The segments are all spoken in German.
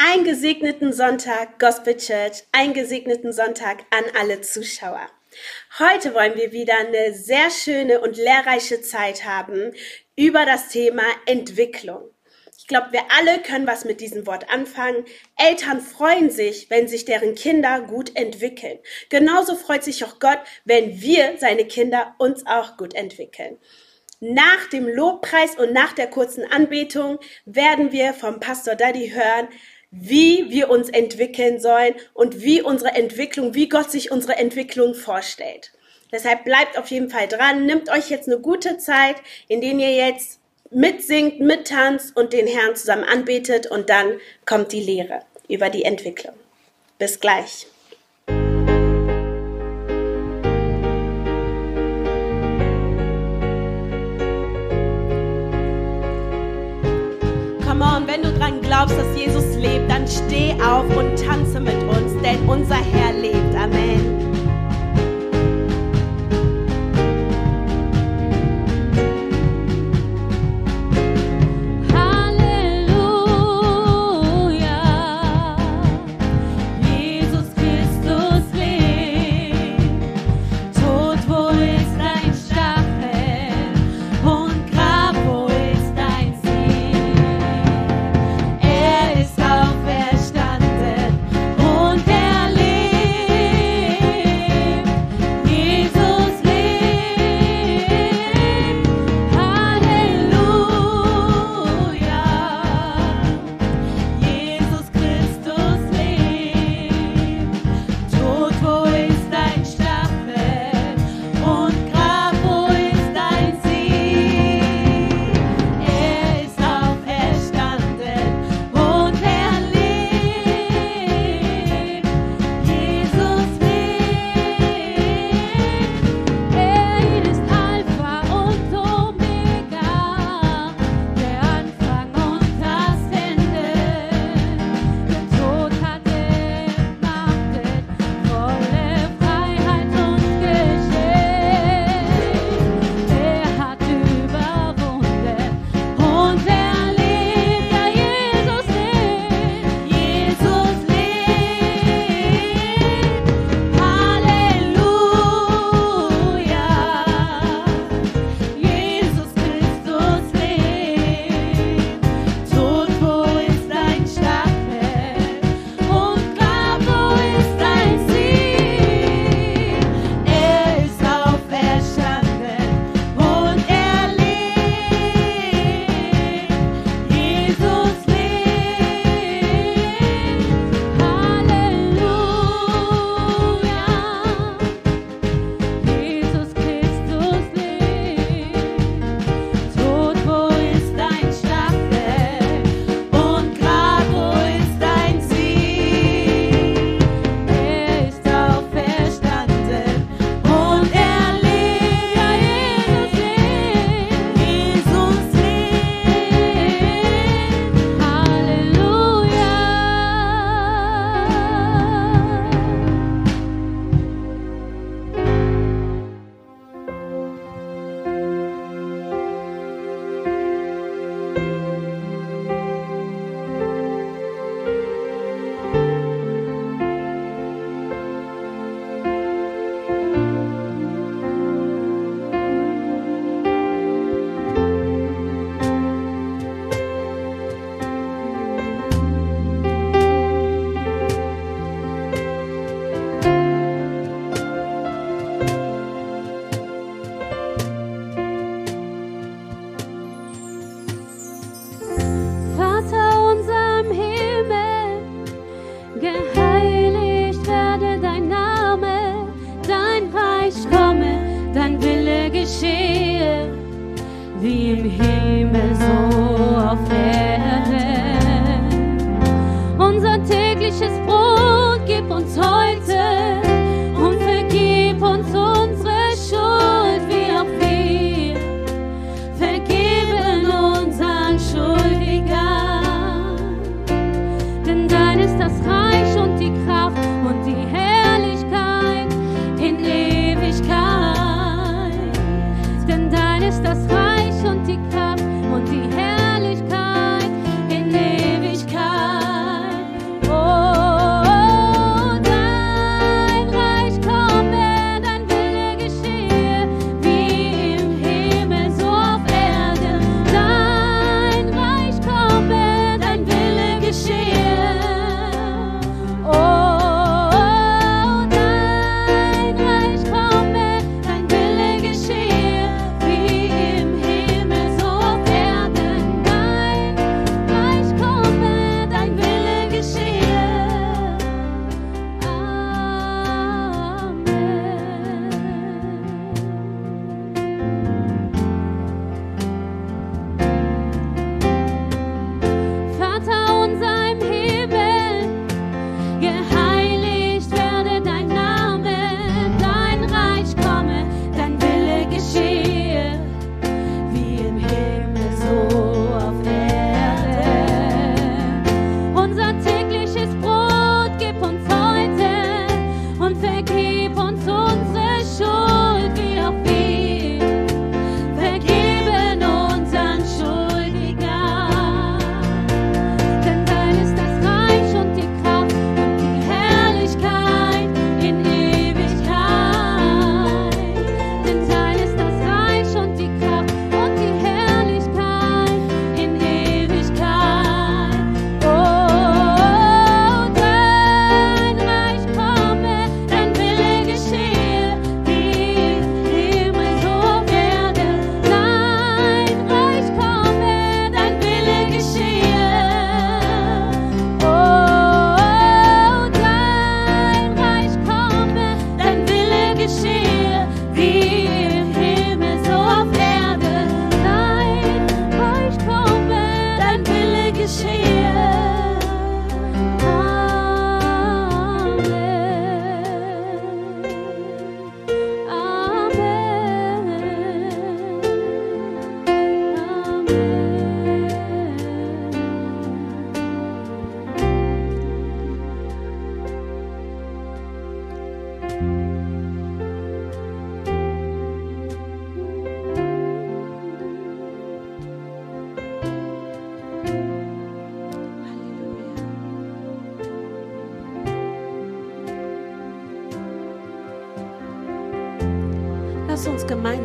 Einen gesegneten Sonntag, Gospel Church, einen gesegneten Sonntag an alle Zuschauer. Heute wollen wir wieder eine sehr schöne und lehrreiche Zeit haben über das Thema Entwicklung. Ich glaube, wir alle können was mit diesem Wort anfangen. Eltern freuen sich, wenn sich deren Kinder gut entwickeln. Genauso freut sich auch Gott, wenn wir, seine Kinder, uns auch gut entwickeln. Nach dem Lobpreis und nach der kurzen Anbetung werden wir vom Pastor Daddy hören, wie wir uns entwickeln sollen und wie unsere Entwicklung, wie Gott sich unsere Entwicklung vorstellt. Deshalb bleibt auf jeden Fall dran, nimmt euch jetzt eine gute Zeit, in der ihr jetzt mitsingt, mittanzt und den Herrn zusammen anbetet und dann kommt die Lehre über die Entwicklung. Bis gleich. Glaubst, dass Jesus lebt, dann steh auf und tanze mit uns, denn unser Herr lebt.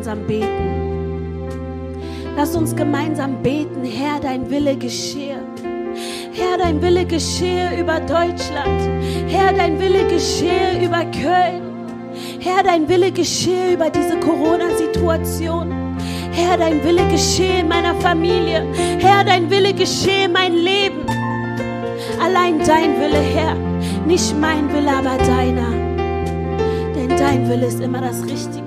Gemeinsam beten. Lass uns gemeinsam beten, Herr, dein Wille geschehe. Herr, dein Wille geschehe über Deutschland. Herr, dein Wille geschehe über Köln. Herr, dein Wille geschehe über diese Corona-Situation. Herr, dein Wille geschehe in meiner Familie. Herr, dein Wille geschehe mein Leben. Allein dein Wille, Herr, nicht mein Wille, aber deiner. Denn dein Wille ist immer das Richtige.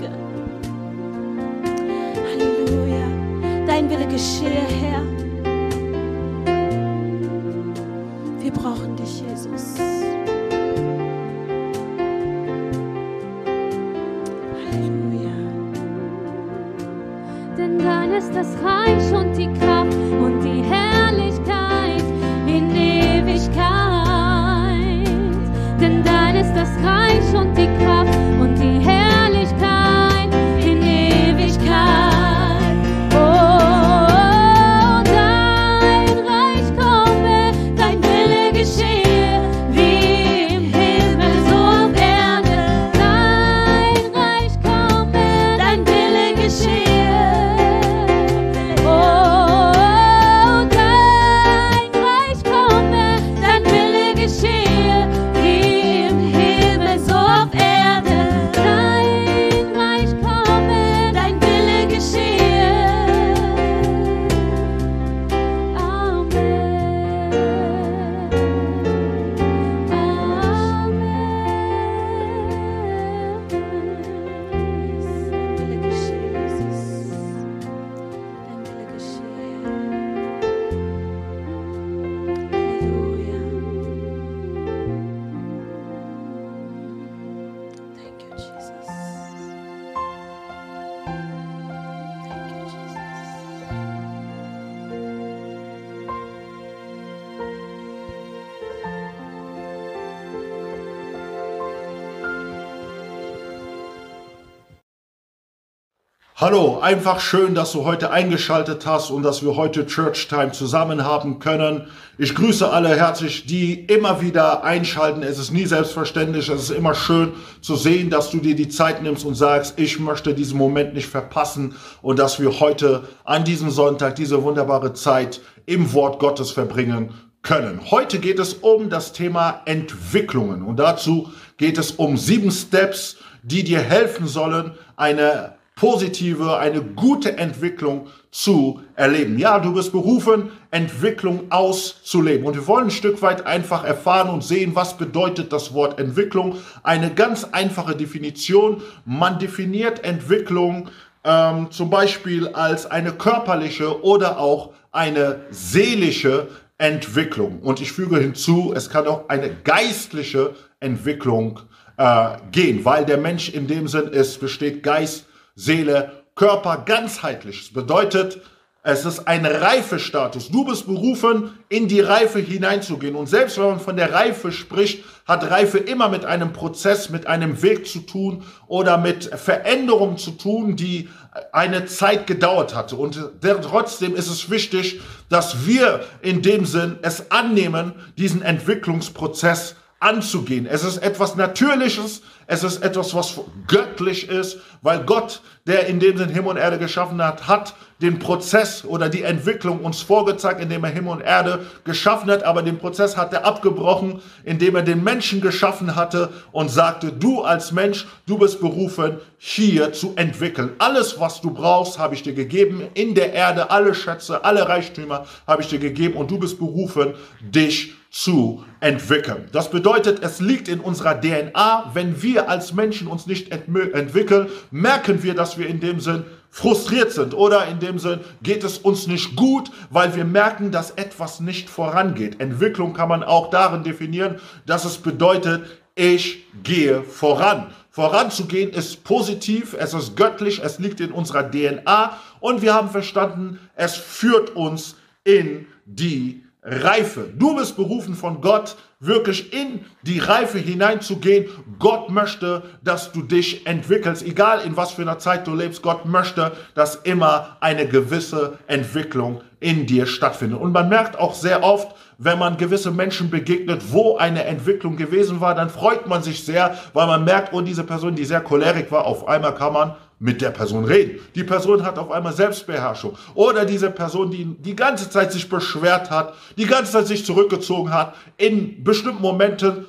Hallo, einfach schön, dass du heute eingeschaltet hast und dass wir heute Church Time zusammen haben können. Ich grüße alle herzlich, die immer wieder einschalten. Es ist nie selbstverständlich, es ist immer schön zu sehen, dass du dir die Zeit nimmst und sagst, ich möchte diesen Moment nicht verpassen und dass wir heute an diesem Sonntag diese wunderbare Zeit im Wort Gottes verbringen können. Heute geht es um das Thema Entwicklungen und dazu geht es um sieben Steps, die dir helfen sollen, eine positive, eine gute Entwicklung zu erleben. Ja, du bist berufen, Entwicklung auszuleben. Und wir wollen ein Stück weit einfach erfahren und sehen, was bedeutet das Wort Entwicklung. Eine ganz einfache Definition. Man definiert Entwicklung ähm, zum Beispiel als eine körperliche oder auch eine seelische Entwicklung. Und ich füge hinzu, es kann auch eine geistliche Entwicklung äh, gehen, weil der Mensch in dem Sinn ist, besteht Geist, Seele, Körper ganzheitlich. Das bedeutet, es ist ein Reifestatus. Du bist berufen, in die Reife hineinzugehen. Und selbst wenn man von der Reife spricht, hat Reife immer mit einem Prozess, mit einem Weg zu tun oder mit Veränderungen zu tun, die eine Zeit gedauert hatte. Und trotzdem ist es wichtig, dass wir in dem Sinn es annehmen, diesen Entwicklungsprozess anzugehen. Es ist etwas Natürliches, es ist etwas, was göttlich ist, weil Gott, der in dem Sinn Himmel und Erde geschaffen hat, hat den Prozess oder die Entwicklung uns vorgezeigt, indem er Himmel und Erde geschaffen hat, aber den Prozess hat er abgebrochen, indem er den Menschen geschaffen hatte und sagte, du als Mensch, du bist berufen, hier zu entwickeln. Alles, was du brauchst, habe ich dir gegeben in der Erde, alle Schätze, alle Reichtümer habe ich dir gegeben und du bist berufen, dich zu entwickeln. Das bedeutet, es liegt in unserer DNA, wenn wir als Menschen uns nicht entwickeln, merken wir, dass wir in dem Sinn frustriert sind oder in dem Sinn geht es uns nicht gut, weil wir merken, dass etwas nicht vorangeht. Entwicklung kann man auch darin definieren, dass es bedeutet, ich gehe voran. Voranzugehen ist positiv, es ist göttlich, es liegt in unserer DNA und wir haben verstanden, es führt uns in die Reife. Du bist berufen von Gott, wirklich in die Reife hineinzugehen. Gott möchte, dass du dich entwickelst, egal in was für einer Zeit du lebst. Gott möchte, dass immer eine gewisse Entwicklung in dir stattfindet. Und man merkt auch sehr oft, wenn man gewisse Menschen begegnet, wo eine Entwicklung gewesen war, dann freut man sich sehr, weil man merkt, oh, diese Person, die sehr cholerik war, auf einmal kann man mit der Person reden. Die Person hat auf einmal Selbstbeherrschung. Oder diese Person, die die ganze Zeit sich beschwert hat, die ganze Zeit sich zurückgezogen hat, in bestimmten Momenten,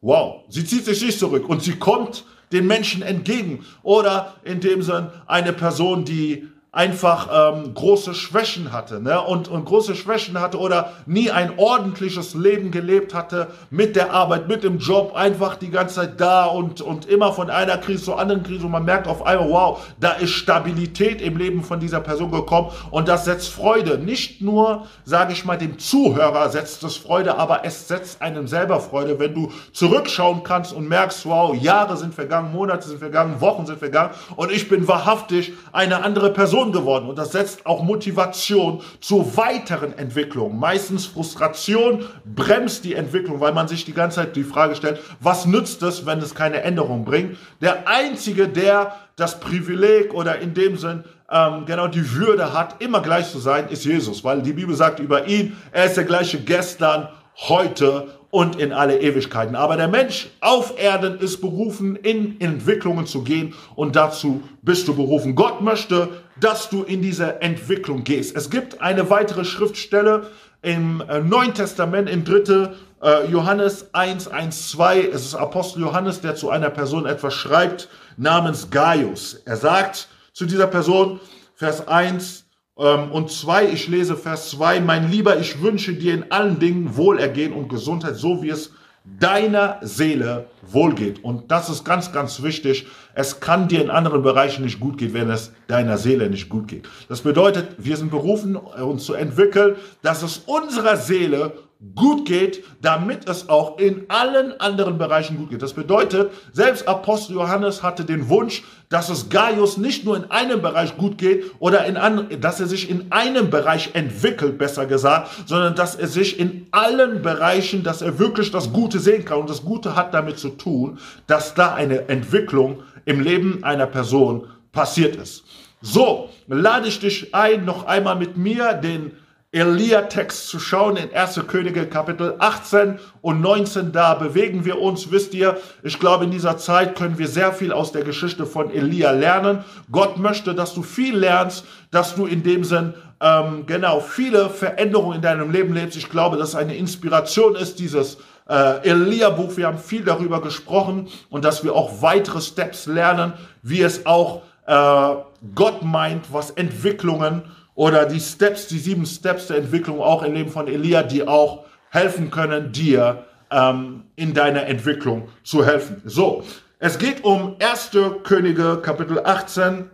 wow, sie zieht sich nicht zurück und sie kommt den Menschen entgegen. Oder in dem Sinn eine Person, die einfach ähm, große Schwächen hatte ne? und, und große Schwächen hatte oder nie ein ordentliches Leben gelebt hatte mit der Arbeit, mit dem Job, einfach die ganze Zeit da und, und immer von einer Krise zur anderen Krise und man merkt auf einmal, wow, da ist Stabilität im Leben von dieser Person gekommen und das setzt Freude. Nicht nur, sage ich mal, dem Zuhörer setzt es Freude, aber es setzt einem selber Freude, wenn du zurückschauen kannst und merkst, wow, Jahre sind vergangen, Monate sind vergangen, Wochen sind vergangen und ich bin wahrhaftig eine andere Person Motivation geworden und das setzt auch Motivation zur weiteren Entwicklung. Meistens Frustration bremst die Entwicklung, weil man sich die ganze Zeit die Frage stellt, was nützt es, wenn es keine Änderung bringt? Der Einzige, der das Privileg oder in dem Sinn ähm, genau die Würde hat, immer gleich zu sein, ist Jesus, weil die Bibel sagt über ihn, er ist der gleiche gestern, heute und in alle Ewigkeiten. Aber der Mensch auf Erden ist berufen, in Entwicklungen zu gehen und dazu bist du berufen. Gott möchte, dass du in diese Entwicklung gehst. Es gibt eine weitere Schriftstelle im äh, Neuen Testament, im 3. Äh, Johannes 1, 1, 2. Es ist Apostel Johannes, der zu einer Person etwas schreibt, namens Gaius. Er sagt zu dieser Person, Vers 1, ähm, und zwei, ich lese Vers zwei. mein Lieber, ich wünsche dir in allen Dingen Wohlergehen und Gesundheit, so wie es deiner Seele wohlgeht. Und das ist ganz, ganz wichtig. Es kann dir in anderen Bereichen nicht gut gehen, wenn es deiner Seele nicht gut geht. Das bedeutet, wir sind berufen, uns zu entwickeln, dass es unserer Seele gut geht, damit es auch in allen anderen Bereichen gut geht. Das bedeutet, selbst Apostel Johannes hatte den Wunsch, dass es Gaius nicht nur in einem Bereich gut geht oder in anderen, dass er sich in einem Bereich entwickelt, besser gesagt, sondern dass er sich in allen Bereichen, dass er wirklich das Gute sehen kann. Und das Gute hat damit zu tun, dass da eine Entwicklung im Leben einer Person passiert ist. So, lade ich dich ein, noch einmal mit mir den Elia-Text zu schauen in 1. Könige Kapitel 18 und 19. Da bewegen wir uns, wisst ihr, ich glaube, in dieser Zeit können wir sehr viel aus der Geschichte von Elia lernen. Gott möchte, dass du viel lernst, dass du in dem Sinn ähm, genau viele Veränderungen in deinem Leben lebst. Ich glaube, dass eine Inspiration ist, dieses äh, Elia-Buch. Wir haben viel darüber gesprochen und dass wir auch weitere Steps lernen, wie es auch äh, Gott meint, was Entwicklungen oder die Steps, die sieben Steps der Entwicklung auch im Leben von Elia, die auch helfen können, dir ähm, in deiner Entwicklung zu helfen. So, es geht um 1. Könige Kapitel 18,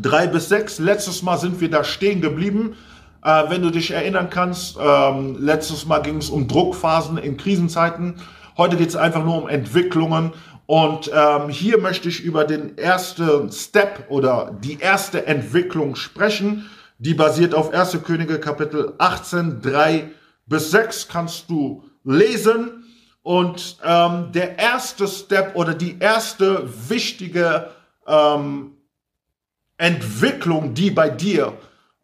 3 bis 6. Letztes Mal sind wir da stehen geblieben. Äh, wenn du dich erinnern kannst, ähm, letztes Mal ging es um Druckphasen in Krisenzeiten. Heute geht es einfach nur um Entwicklungen. Und ähm, hier möchte ich über den ersten Step oder die erste Entwicklung sprechen die basiert auf 1. Könige Kapitel 18, 3 bis 6 kannst du lesen. Und ähm, der erste Step oder die erste wichtige ähm, Entwicklung, die bei dir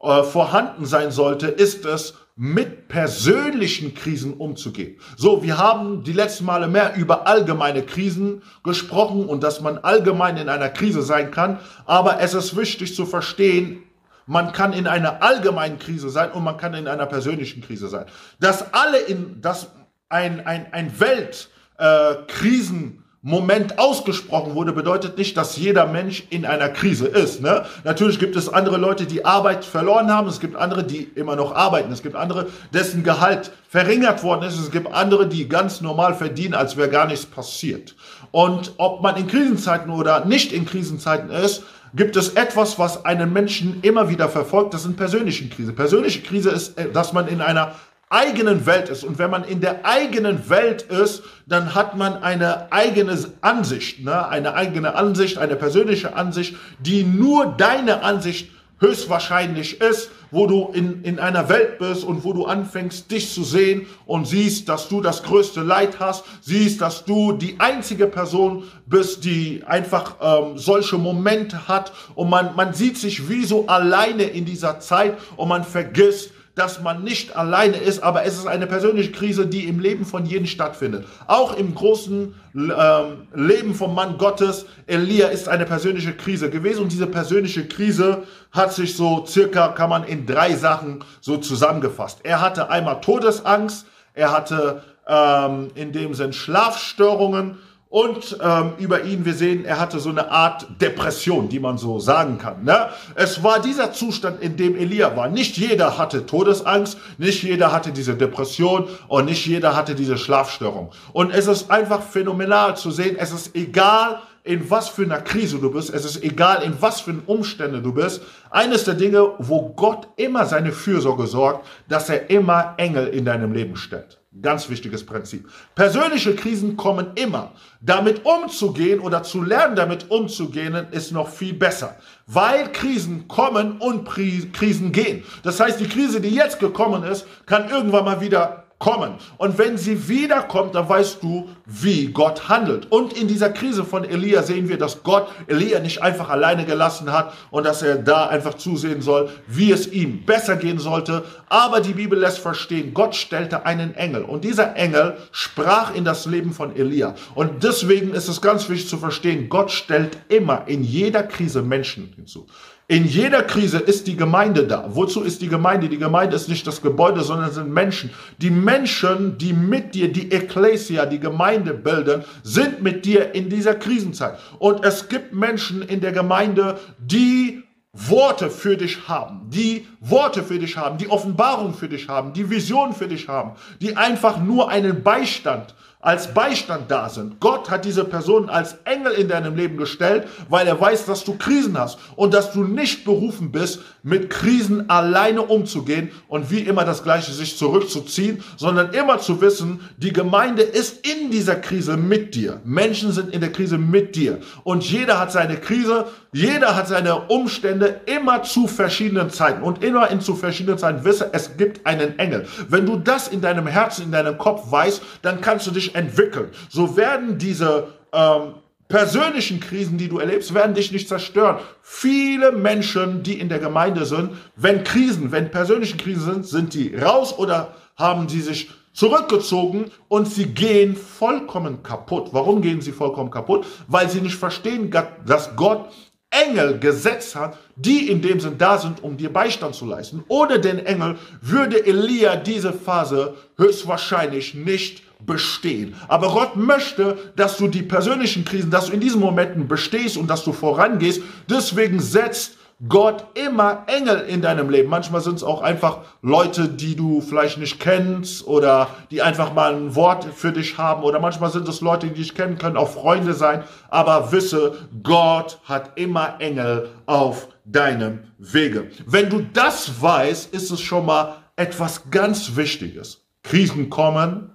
äh, vorhanden sein sollte, ist es, mit persönlichen Krisen umzugehen. So, wir haben die letzten Male mehr über allgemeine Krisen gesprochen und dass man allgemein in einer Krise sein kann. Aber es ist wichtig zu verstehen, man kann in einer allgemeinen Krise sein und man kann in einer persönlichen Krise sein. Dass alle in, dass ein, ein, ein Weltkrisenmoment Moment ausgesprochen wurde, bedeutet nicht, dass jeder Mensch in einer Krise ist. Ne? Natürlich gibt es andere Leute, die Arbeit verloren haben. Es gibt andere, die immer noch arbeiten. Es gibt andere, dessen Gehalt verringert worden ist. Es gibt andere, die ganz normal verdienen, als wäre gar nichts passiert. Und ob man in Krisenzeiten oder nicht in Krisenzeiten ist, gibt es etwas, was einen Menschen immer wieder verfolgt, das sind persönliche Krise. Persönliche Krise ist, äh, dass man in einer eigenen Welt ist. Und wenn man in der eigenen Welt ist, dann hat man eine eigene Ansicht, ne? eine eigene Ansicht, eine persönliche Ansicht, die nur deine Ansicht höchstwahrscheinlich ist, wo du in, in einer Welt bist und wo du anfängst, dich zu sehen und siehst, dass du das größte Leid hast, siehst, dass du die einzige Person bist, die einfach ähm, solche Momente hat und man, man sieht sich wie so alleine in dieser Zeit und man vergisst, dass man nicht alleine ist, aber es ist eine persönliche Krise, die im Leben von jedem stattfindet. Auch im großen ähm, Leben vom Mann Gottes, Elia, ist eine persönliche Krise gewesen und diese persönliche Krise hat sich so circa, kann man in drei Sachen so zusammengefasst. Er hatte einmal Todesangst, er hatte ähm, in dem Sinn Schlafstörungen und ähm, über ihn, wir sehen, er hatte so eine Art Depression, die man so sagen kann. Ne? Es war dieser Zustand, in dem Elia war. Nicht jeder hatte Todesangst, nicht jeder hatte diese Depression und nicht jeder hatte diese Schlafstörung. Und es ist einfach phänomenal zu sehen, es ist egal, in was für einer Krise du bist, es ist egal, in was für Umstände du bist. Eines der Dinge, wo Gott immer seine Fürsorge sorgt, dass er immer Engel in deinem Leben stellt. Ganz wichtiges Prinzip. Persönliche Krisen kommen immer. Damit umzugehen oder zu lernen, damit umzugehen, ist noch viel besser. Weil Krisen kommen und Krisen gehen. Das heißt, die Krise, die jetzt gekommen ist, kann irgendwann mal wieder kommen. Und wenn sie wiederkommt, dann weißt du, wie Gott handelt. Und in dieser Krise von Elia sehen wir, dass Gott Elia nicht einfach alleine gelassen hat und dass er da einfach zusehen soll, wie es ihm besser gehen sollte. Aber die Bibel lässt verstehen, Gott stellte einen Engel und dieser Engel sprach in das Leben von Elia. Und deswegen ist es ganz wichtig zu verstehen, Gott stellt immer in jeder Krise Menschen hinzu. In jeder Krise ist die Gemeinde da. Wozu ist die Gemeinde? Die Gemeinde ist nicht das Gebäude, sondern sind Menschen. Die Menschen, die mit dir, die Ecclesia, die Gemeinde bilden, sind mit dir in dieser Krisenzeit. Und es gibt Menschen in der Gemeinde, die Worte für dich haben, die Worte für dich haben, die Offenbarung für dich haben, die Vision für dich haben, die einfach nur einen Beistand als Beistand da sind. Gott hat diese Person als Engel in deinem Leben gestellt, weil er weiß, dass du Krisen hast und dass du nicht berufen bist, mit Krisen alleine umzugehen und wie immer das Gleiche sich zurückzuziehen, sondern immer zu wissen, die Gemeinde ist in dieser Krise mit dir. Menschen sind in der Krise mit dir und jeder hat seine Krise, jeder hat seine Umstände immer zu verschiedenen Zeiten und immer in zu verschiedenen Zeiten wisse, es gibt einen Engel. Wenn du das in deinem Herzen, in deinem Kopf weißt, dann kannst du dich entwickeln. So werden diese ähm, persönlichen Krisen, die du erlebst, werden dich nicht zerstören. Viele Menschen, die in der Gemeinde sind, wenn Krisen, wenn persönliche Krisen sind, sind die raus oder haben sie sich zurückgezogen und sie gehen vollkommen kaputt. Warum gehen sie vollkommen kaputt? Weil sie nicht verstehen, dass Gott Engel gesetzt hat, die in dem Sinn da sind, um dir Beistand zu leisten. Ohne den Engel würde Elia diese Phase höchstwahrscheinlich nicht bestehen. Aber Gott möchte, dass du die persönlichen Krisen, dass du in diesen Momenten bestehst und dass du vorangehst. Deswegen setzt Gott immer Engel in deinem Leben. Manchmal sind es auch einfach Leute, die du vielleicht nicht kennst oder die einfach mal ein Wort für dich haben oder manchmal sind es Leute, die dich kennen, können auch Freunde sein. Aber wisse, Gott hat immer Engel auf deinem Wege. Wenn du das weißt, ist es schon mal etwas ganz Wichtiges. Krisen kommen,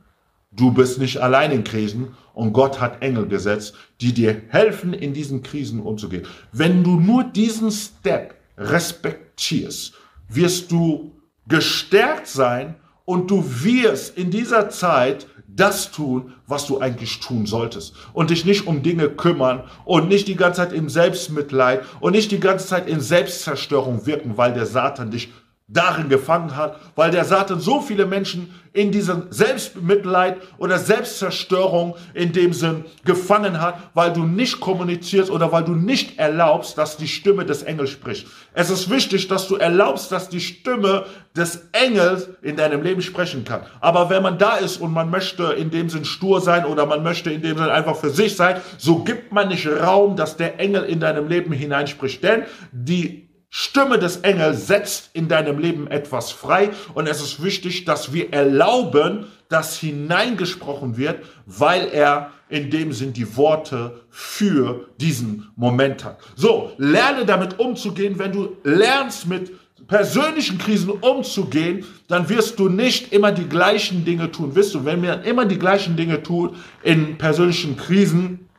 Du bist nicht allein in Krisen und Gott hat Engel gesetzt, die dir helfen, in diesen Krisen umzugehen. Wenn du nur diesen Step respektierst, wirst du gestärkt sein und du wirst in dieser Zeit das tun, was du eigentlich tun solltest. Und dich nicht um Dinge kümmern und nicht die ganze Zeit im Selbstmitleid und nicht die ganze Zeit in Selbstzerstörung wirken, weil der Satan dich darin gefangen hat, weil der Satan so viele Menschen in diesem Selbstmitleid oder Selbstzerstörung in dem Sinn gefangen hat, weil du nicht kommunizierst oder weil du nicht erlaubst, dass die Stimme des Engels spricht. Es ist wichtig, dass du erlaubst, dass die Stimme des Engels in deinem Leben sprechen kann. Aber wenn man da ist und man möchte in dem Sinn stur sein oder man möchte in dem Sinn einfach für sich sein, so gibt man nicht Raum, dass der Engel in deinem Leben hineinspricht. Denn die Stimme des Engels setzt in deinem Leben etwas frei und es ist wichtig, dass wir erlauben, dass hineingesprochen wird, weil er in dem Sinn die Worte für diesen Moment hat. So, lerne damit umzugehen. Wenn du lernst mit persönlichen Krisen umzugehen, dann wirst du nicht immer die gleichen Dinge tun. Wisst du, wenn wir immer die gleichen Dinge tun in persönlichen Krisen,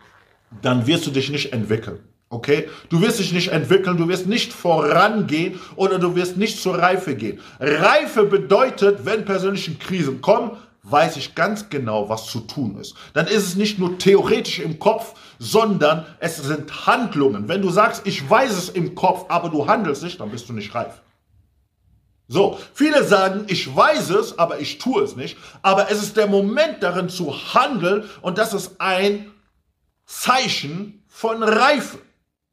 dann wirst du dich nicht entwickeln. Okay? Du wirst dich nicht entwickeln, du wirst nicht vorangehen oder du wirst nicht zur Reife gehen. Reife bedeutet, wenn persönliche Krisen kommen, weiß ich ganz genau, was zu tun ist. Dann ist es nicht nur theoretisch im Kopf, sondern es sind Handlungen. Wenn du sagst, ich weiß es im Kopf, aber du handelst nicht, dann bist du nicht reif. So, viele sagen, ich weiß es, aber ich tue es nicht. Aber es ist der Moment darin zu handeln und das ist ein Zeichen von Reife.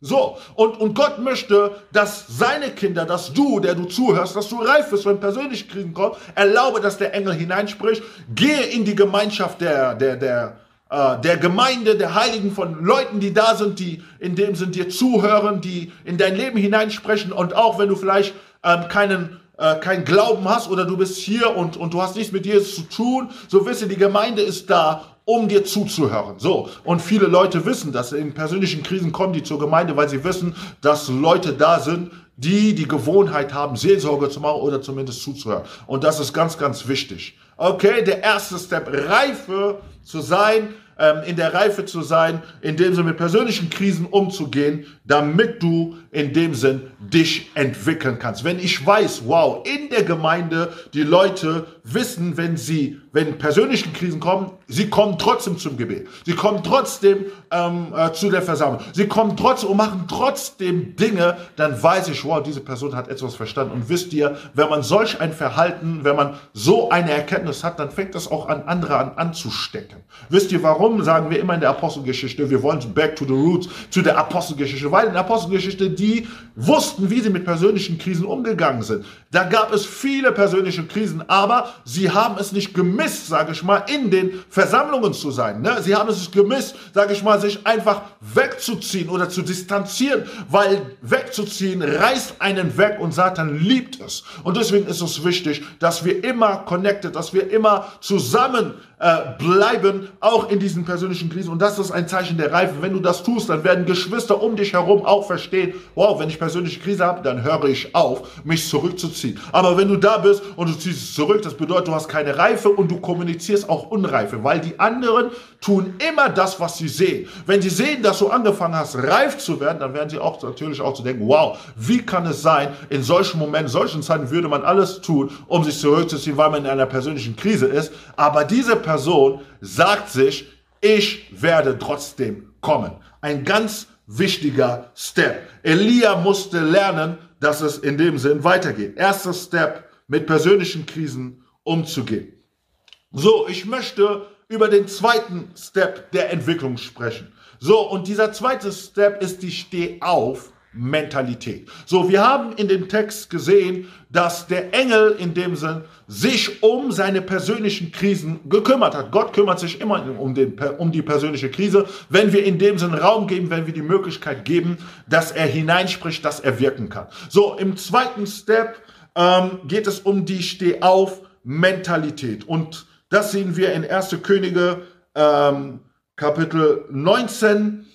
So, und, und Gott möchte, dass seine Kinder, dass du, der du zuhörst, dass du reif bist, wenn persönlich Krisen kommen. Erlaube, dass der Engel hineinspricht. Gehe in die Gemeinschaft der, der, der, äh, der Gemeinde, der Heiligen, von Leuten, die da sind, die in dem sind dir zuhören, die in dein Leben hineinsprechen. Und auch wenn du vielleicht ähm, keinen äh, keinen Glauben hast oder du bist hier und, und du hast nichts mit Jesus zu tun, so wisse, die Gemeinde ist da, um dir zuzuhören. So. Und viele Leute wissen dass In persönlichen Krisen kommen die zur Gemeinde, weil sie wissen, dass Leute da sind, die die Gewohnheit haben, Seelsorge zu machen oder zumindest zuzuhören. Und das ist ganz, ganz wichtig. Okay, der erste Step, Reife zu sein, ähm, in der Reife zu sein, in dem Sinne mit persönlichen Krisen umzugehen, damit du in dem Sinn dich entwickeln kannst. Wenn ich weiß, wow, in der Gemeinde die Leute wissen, wenn sie, wenn persönliche Krisen kommen, sie kommen trotzdem zum Gebet. Sie kommen trotzdem ähm, äh, zu der Versammlung. Sie kommen trotzdem und machen trotzdem Dinge, dann weiß ich, wow, diese Person hat etwas verstanden. Und wisst ihr, wenn man solch ein Verhalten, wenn man so eine Erkenntnis hat, dann fängt das auch an, andere an anzustecken. Wisst ihr, warum sagen wir immer in der Apostelgeschichte, wir wollen back to the roots, zu der Apostelgeschichte, weil in der Apostelgeschichte die wussten, wie sie mit persönlichen Krisen umgegangen sind. Da gab es viele persönliche Krisen, aber sie haben es nicht gemisst, sage ich mal, in den Versammlungen zu sein. Ne? Sie haben es gemisst, sage ich mal, sich einfach wegzuziehen oder zu distanzieren, weil wegzuziehen reißt einen weg und Satan liebt es. Und deswegen ist es wichtig, dass wir immer connected, dass wir immer zusammen äh, bleiben, auch in diesen persönlichen Krisen. Und das ist ein Zeichen der Reife. Wenn du das tust, dann werden Geschwister um dich herum auch verstehen, wow, wenn ich persönliche Krise habe, dann höre ich auf, mich zurückzuziehen. Aber wenn du da bist und du ziehst es zurück, das bedeutet, du hast keine Reife und du kommunizierst auch Unreife, weil die anderen tun immer das, was sie sehen. Wenn sie sehen, dass du angefangen hast, reif zu werden, dann werden sie auch natürlich auch zu denken, wow, wie kann es sein, in solchen Momenten, solchen Zeiten würde man alles tun, um sich zurückzuziehen, weil man in einer persönlichen Krise ist. Aber diese Person sagt sich, ich werde trotzdem kommen. Ein ganz wichtiger Step. Elia musste lernen, dass es in dem Sinn weitergeht. Erster Step, mit persönlichen Krisen umzugehen. So, ich möchte über den zweiten Step der Entwicklung sprechen. So, und dieser zweite Step ist die Stehauf Mentalität. So, wir haben in dem Text gesehen, dass der Engel in dem Sinn sich um seine persönlichen Krisen gekümmert hat. Gott kümmert sich immer um, den, um die persönliche Krise, wenn wir in dem Sinn Raum geben, wenn wir die Möglichkeit geben, dass er hineinspricht, dass er wirken kann. So, im zweiten Step ähm, geht es um die Stehauf-Mentalität. Und das sehen wir in 1. Könige ähm, Kapitel 19,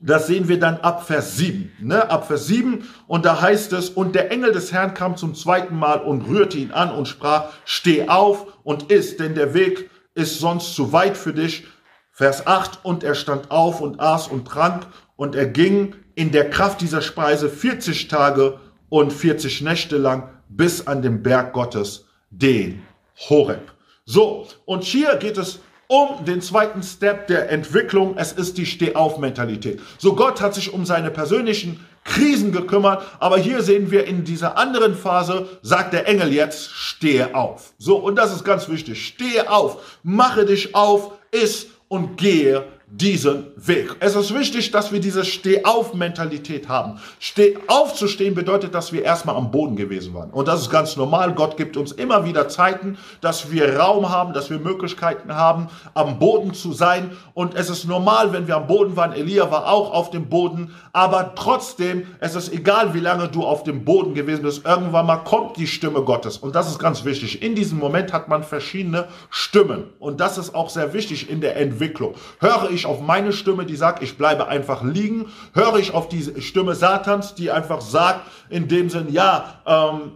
das sehen wir dann ab Vers 7. Ne? Ab Vers 7 und da heißt es, und der Engel des Herrn kam zum zweiten Mal und rührte ihn an und sprach, steh auf und iss, denn der Weg ist sonst zu weit für dich. Vers 8, und er stand auf und aß und trank und er ging in der Kraft dieser Speise 40 Tage und 40 Nächte lang bis an den Berg Gottes, den Horeb. So, und hier geht es um den zweiten Step der Entwicklung. Es ist die Stehauf-Mentalität. So Gott hat sich um seine persönlichen Krisen gekümmert, aber hier sehen wir in dieser anderen Phase, sagt der Engel jetzt, stehe auf. So, und das ist ganz wichtig. Stehe auf, mache dich auf, iss und gehe diesen Weg. Es ist wichtig, dass wir diese Steh-auf-Mentalität haben. Steh aufzustehen bedeutet, dass wir erstmal am Boden gewesen waren. Und das ist ganz normal. Gott gibt uns immer wieder Zeiten, dass wir Raum haben, dass wir Möglichkeiten haben, am Boden zu sein. Und es ist normal, wenn wir am Boden waren. Elia war auch auf dem Boden. Aber trotzdem, es ist egal, wie lange du auf dem Boden gewesen bist. Irgendwann mal kommt die Stimme Gottes. Und das ist ganz wichtig. In diesem Moment hat man verschiedene Stimmen. Und das ist auch sehr wichtig in der Entwicklung. Höre ich ich auf meine Stimme, die sagt, ich bleibe einfach liegen? Höre ich auf die Stimme Satans, die einfach sagt, in dem Sinn, ja, ähm,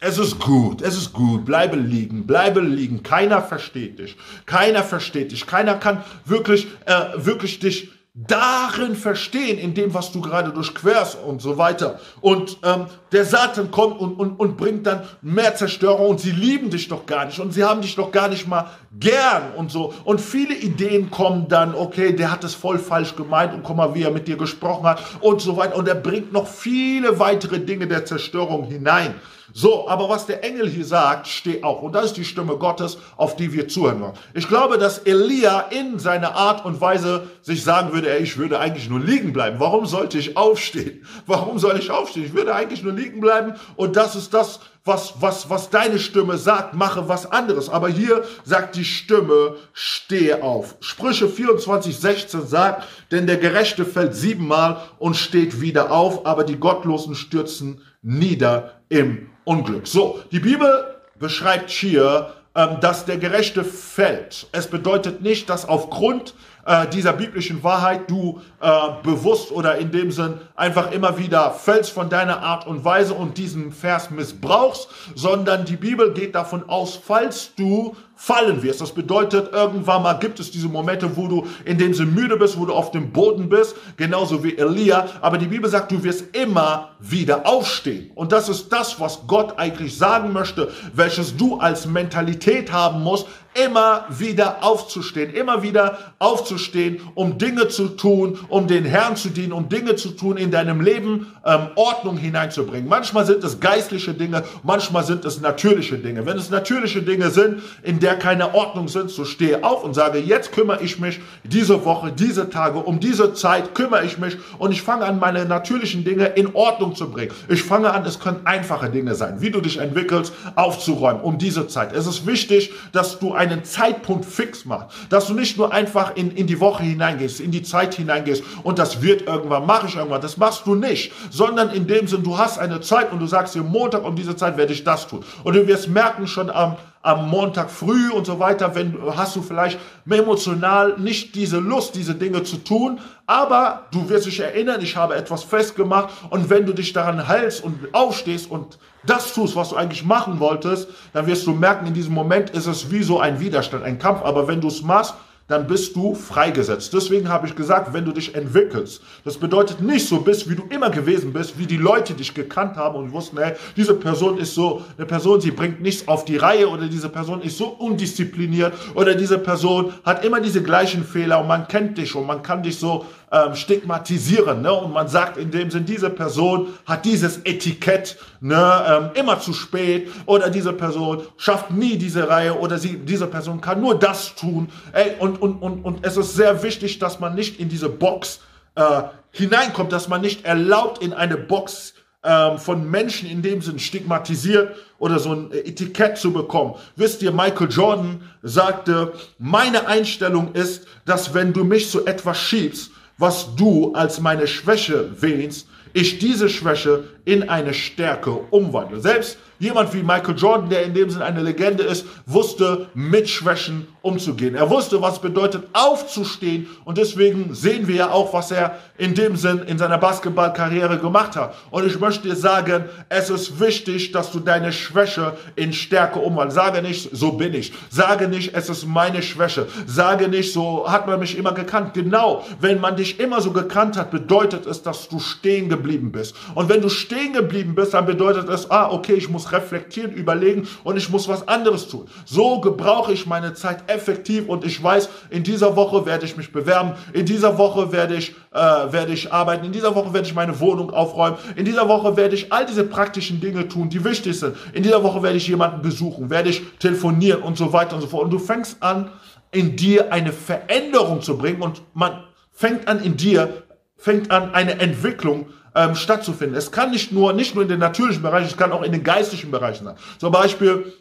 es ist gut, es ist gut, bleibe liegen, bleibe liegen. Keiner versteht dich, keiner versteht dich, keiner kann wirklich, äh, wirklich dich darin verstehen, in dem, was du gerade durchquerst und so weiter. Und ähm, der Satan kommt und, und, und bringt dann mehr Zerstörung und sie lieben dich doch gar nicht und sie haben dich doch gar nicht mal gern und so. Und viele Ideen kommen dann, okay, der hat es voll falsch gemeint und guck mal, wie er mit dir gesprochen hat und so weiter. Und er bringt noch viele weitere Dinge der Zerstörung hinein. So, aber was der Engel hier sagt, steh auf. Und das ist die Stimme Gottes, auf die wir zuhören wollen. Ich glaube, dass Elia in seiner Art und Weise sich sagen würde, ey, ich würde eigentlich nur liegen bleiben. Warum sollte ich aufstehen? Warum soll ich aufstehen? Ich würde eigentlich nur liegen bleiben. Und das ist das, was, was, was deine Stimme sagt. Mache was anderes. Aber hier sagt die Stimme, stehe auf. Sprüche 24, 16 sagt, denn der Gerechte fällt siebenmal und steht wieder auf, aber die Gottlosen stürzen nieder im Unglück. So, die Bibel beschreibt hier, ähm, dass der Gerechte fällt. Es bedeutet nicht, dass aufgrund äh, dieser biblischen Wahrheit du äh, bewusst oder in dem Sinn einfach immer wieder fällst von deiner Art und Weise und diesen Vers missbrauchst, sondern die Bibel geht davon aus, falls du fallen wirst. Das bedeutet, irgendwann mal gibt es diese Momente, wo du in dem Sinne müde bist, wo du auf dem Boden bist, genauso wie Elia. Aber die Bibel sagt, du wirst immer wieder aufstehen. Und das ist das, was Gott eigentlich sagen möchte, welches du als Mentalität haben musst, immer wieder aufzustehen, immer wieder aufzustehen, um Dinge zu tun, um den Herrn zu dienen, um Dinge zu tun in deinem Leben, ähm, Ordnung hineinzubringen. Manchmal sind es geistliche Dinge, manchmal sind es natürliche Dinge. Wenn es natürliche Dinge sind, in der keine Ordnung sind, so stehe auf und sage, jetzt kümmere ich mich diese Woche, diese Tage, um diese Zeit kümmere ich mich und ich fange an, meine natürlichen Dinge in Ordnung zu bringen. Ich fange an, es können einfache Dinge sein, wie du dich entwickelst, aufzuräumen um diese Zeit. Es ist wichtig, dass du einen Zeitpunkt fix machst, dass du nicht nur einfach in, in die Woche hineingehst, in die Zeit hineingehst und das wird irgendwann, mache ich irgendwann. Das machst du nicht, sondern in dem Sinn, du hast eine Zeit und du sagst dir, Montag um diese Zeit werde ich das tun. Und du wirst merken schon am am Montag früh und so weiter, wenn hast du vielleicht emotional nicht diese Lust, diese Dinge zu tun, aber du wirst dich erinnern, ich habe etwas festgemacht. Und wenn du dich daran hältst und aufstehst und das tust, was du eigentlich machen wolltest, dann wirst du merken, in diesem Moment ist es wie so ein Widerstand, ein Kampf, aber wenn du es machst, dann bist du freigesetzt. Deswegen habe ich gesagt, wenn du dich entwickelst, das bedeutet nicht so bist, wie du immer gewesen bist, wie die Leute dich gekannt haben und wussten, hey, diese Person ist so eine Person, sie bringt nichts auf die Reihe oder diese Person ist so undiszipliniert oder diese Person hat immer diese gleichen Fehler und man kennt dich und man kann dich so ähm, stigmatisieren. Ne? Und man sagt in dem Sinn, diese Person hat dieses Etikett ne, ähm, immer zu spät oder diese Person schafft nie diese Reihe oder sie, diese Person kann nur das tun. Ey, und, und, und, und es ist sehr wichtig, dass man nicht in diese Box äh, hineinkommt, dass man nicht erlaubt, in eine Box ähm, von Menschen in dem Sinn stigmatisiert oder so ein Etikett zu bekommen. Wisst ihr, Michael Jordan sagte, meine Einstellung ist, dass wenn du mich zu etwas schiebst, was du als meine Schwäche wähnst, ich diese Schwäche in eine Stärke umwandle. Selbst jemand wie Michael Jordan, der in dem Sinn eine Legende ist, wusste mit Schwächen umzugehen. Er wusste, was bedeutet aufzustehen und deswegen sehen wir ja auch, was er in dem Sinn in seiner Basketballkarriere gemacht hat. Und ich möchte dir sagen, es ist wichtig, dass du deine Schwäche in Stärke umwandelst. Sage nicht, so bin ich. Sage nicht, es ist meine Schwäche. Sage nicht, so hat man mich immer gekannt. Genau, wenn man dich immer so gekannt hat, bedeutet es, dass du stehen geblieben bist. Und wenn du stehen geblieben bist, dann bedeutet es, ah, okay, ich muss reflektieren, überlegen und ich muss was anderes tun. So gebrauche ich meine Zeit effektiv und ich weiß, in dieser Woche werde ich mich bewerben, in dieser Woche werde ich, äh, werde ich arbeiten, in dieser Woche werde ich meine Wohnung aufräumen, in dieser Woche werde ich all diese praktischen Dinge tun, die wichtig sind. In dieser Woche werde ich jemanden besuchen, werde ich telefonieren und so weiter und so fort. Und du fängst an, in dir eine Veränderung zu bringen und man fängt an in dir, fängt an eine Entwicklung ähm, stattzufinden. Es kann nicht nur, nicht nur in den natürlichen Bereichen, es kann auch in den geistlichen Bereichen sein. Zum Beispiel,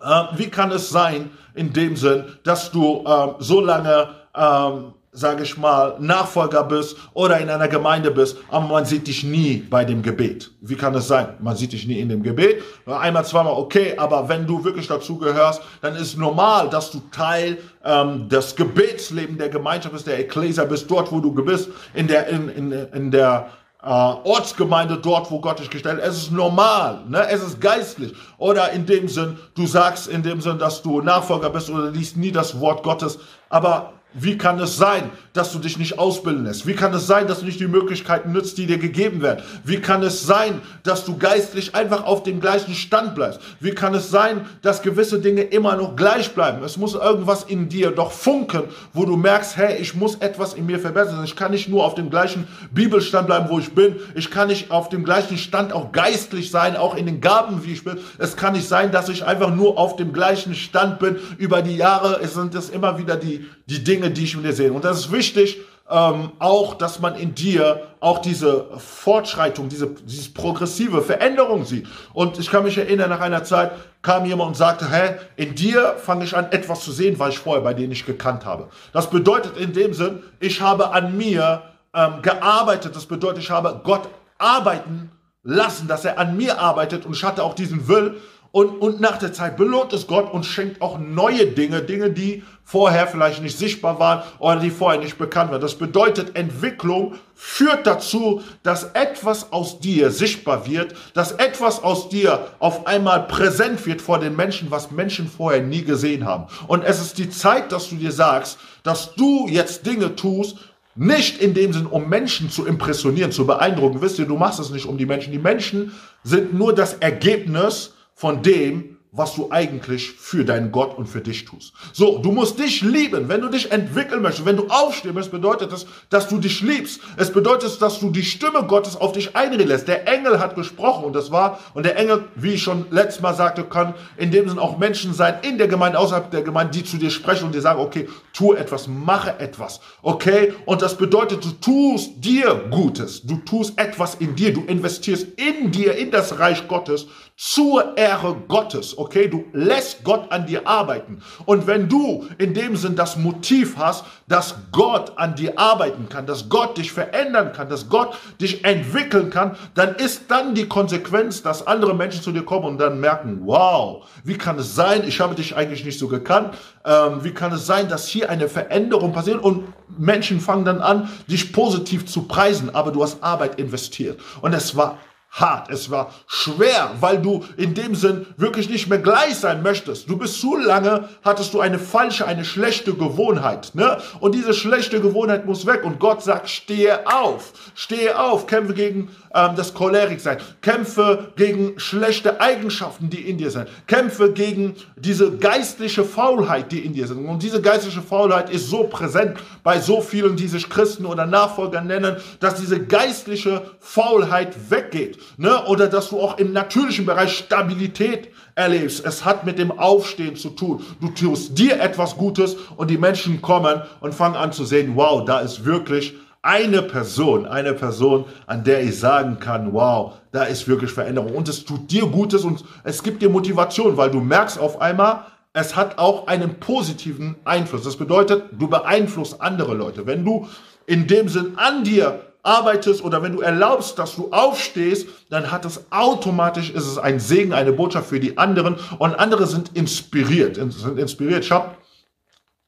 äh, wie kann es sein, in dem Sinn, dass du äh, so lange, ähm, sage ich mal, Nachfolger bist oder in einer Gemeinde bist, aber man sieht dich nie bei dem Gebet. Wie kann es sein? Man sieht dich nie in dem Gebet. Einmal, zweimal, okay, aber wenn du wirklich dazu gehörst, dann ist normal, dass du Teil ähm, des Gebetslebens der Gemeinschaft bist, der Ekklesia bist, dort, wo du bist, in der, in, in, in der äh, Ortsgemeinde dort, wo Gott dich gestellt hat. Es ist normal, ne? es ist geistlich. Oder in dem Sinn, du sagst in dem Sinn, dass du Nachfolger bist oder liest nie das Wort Gottes. Aber Wie kann es sein, dass du dich nicht ausbilden lässt? Wie kann es sein, dass du nicht die Möglichkeiten nützt, die dir gegeben werden? Wie kann es sein, dass du geistlich einfach auf dem gleichen Stand bleibst? Wie kann es sein, dass gewisse Dinge immer noch gleich bleiben? Es muss irgendwas in dir doch funken, wo du merkst, hey, ich muss etwas in mir verbessern. Ich kann nicht nur auf dem gleichen Bibelstand bleiben, wo ich bin. Ich kann nicht auf dem gleichen Stand auch geistlich sein, auch in den Gaben, wie ich bin. Es kann nicht sein, dass ich einfach nur auf dem gleichen Stand bin. Über die Jahre sind es immer wieder die, die Dinge, die ich in dir sehe. Und das ist wichtig, ähm, auch, dass man in dir auch diese Fortschreitung, diese dieses progressive Veränderung sieht. Und ich kann mich erinnern, nach einer Zeit kam jemand und sagte, hä, in dir fange ich an, etwas zu sehen, was ich vorher bei dir nicht gekannt habe. Das bedeutet in dem Sinn, ich habe an mir ähm, gearbeitet. Das bedeutet, ich habe Gott arbeiten lassen, dass er an mir arbeitet und ich hatte auch diesen Will, und, und nach der Zeit belohnt es Gott und schenkt auch neue Dinge, Dinge, die vorher vielleicht nicht sichtbar waren oder die vorher nicht bekannt waren. Das bedeutet, Entwicklung führt dazu, dass etwas aus dir sichtbar wird, dass etwas aus dir auf einmal präsent wird vor den Menschen, was Menschen vorher nie gesehen haben. Und es ist die Zeit, dass du dir sagst, dass du jetzt Dinge tust, nicht in dem Sinn, um Menschen zu impressionieren, zu beeindrucken. Wisst ihr, du machst es nicht um die Menschen. Die Menschen sind nur das Ergebnis von dem, was du eigentlich für deinen Gott und für dich tust. So, du musst dich lieben. Wenn du dich entwickeln möchtest, wenn du aufstehen möchtest, bedeutet das, dass du dich liebst. Es bedeutet, dass du die Stimme Gottes auf dich einreden lässt. Der Engel hat gesprochen und das war, und der Engel, wie ich schon letztes Mal sagte, kann in dem Sinne auch Menschen sein, in der Gemeinde, außerhalb der Gemeinde, die zu dir sprechen und dir sagen, okay, tu etwas, mache etwas, okay? Und das bedeutet, du tust dir Gutes. Du tust etwas in dir. Du investierst in dir, in das Reich Gottes zur Ehre Gottes, okay? Du lässt Gott an dir arbeiten. Und wenn du in dem Sinn das Motiv hast, dass Gott an dir arbeiten kann, dass Gott dich verändern kann, dass Gott dich entwickeln kann, dann ist dann die Konsequenz, dass andere Menschen zu dir kommen und dann merken, wow, wie kann es sein, ich habe dich eigentlich nicht so gekannt, ähm, wie kann es sein, dass hier eine Veränderung passiert und Menschen fangen dann an, dich positiv zu preisen, aber du hast Arbeit investiert. Und es war hart, es war schwer, weil du in dem Sinn wirklich nicht mehr gleich sein möchtest. Du bist zu lange, hattest du eine falsche, eine schlechte Gewohnheit, ne? Und diese schlechte Gewohnheit muss weg und Gott sagt, stehe auf, stehe auf, kämpfe gegen ähm, das Cholerik sein, kämpfe gegen schlechte Eigenschaften, die in dir sind, kämpfe gegen diese geistliche Faulheit, die in dir sind. Und diese geistliche Faulheit ist so präsent bei so vielen, die sich Christen oder Nachfolger nennen, dass diese geistliche Faulheit weggeht ne? oder dass du auch im natürlichen Bereich Stabilität erlebst. Es hat mit dem Aufstehen zu tun. Du tust dir etwas Gutes und die Menschen kommen und fangen an zu sehen, wow, da ist wirklich eine Person, eine Person, an der ich sagen kann, wow, da ist wirklich Veränderung. Und es tut dir Gutes und es gibt dir Motivation, weil du merkst auf einmal, es hat auch einen positiven Einfluss. Das bedeutet, du beeinflusst andere Leute. Wenn du in dem Sinn an dir arbeitest oder wenn du erlaubst, dass du aufstehst, dann hat es automatisch, ist es ein Segen, eine Botschaft für die anderen und andere sind inspiriert, sind inspiriert. Ich habe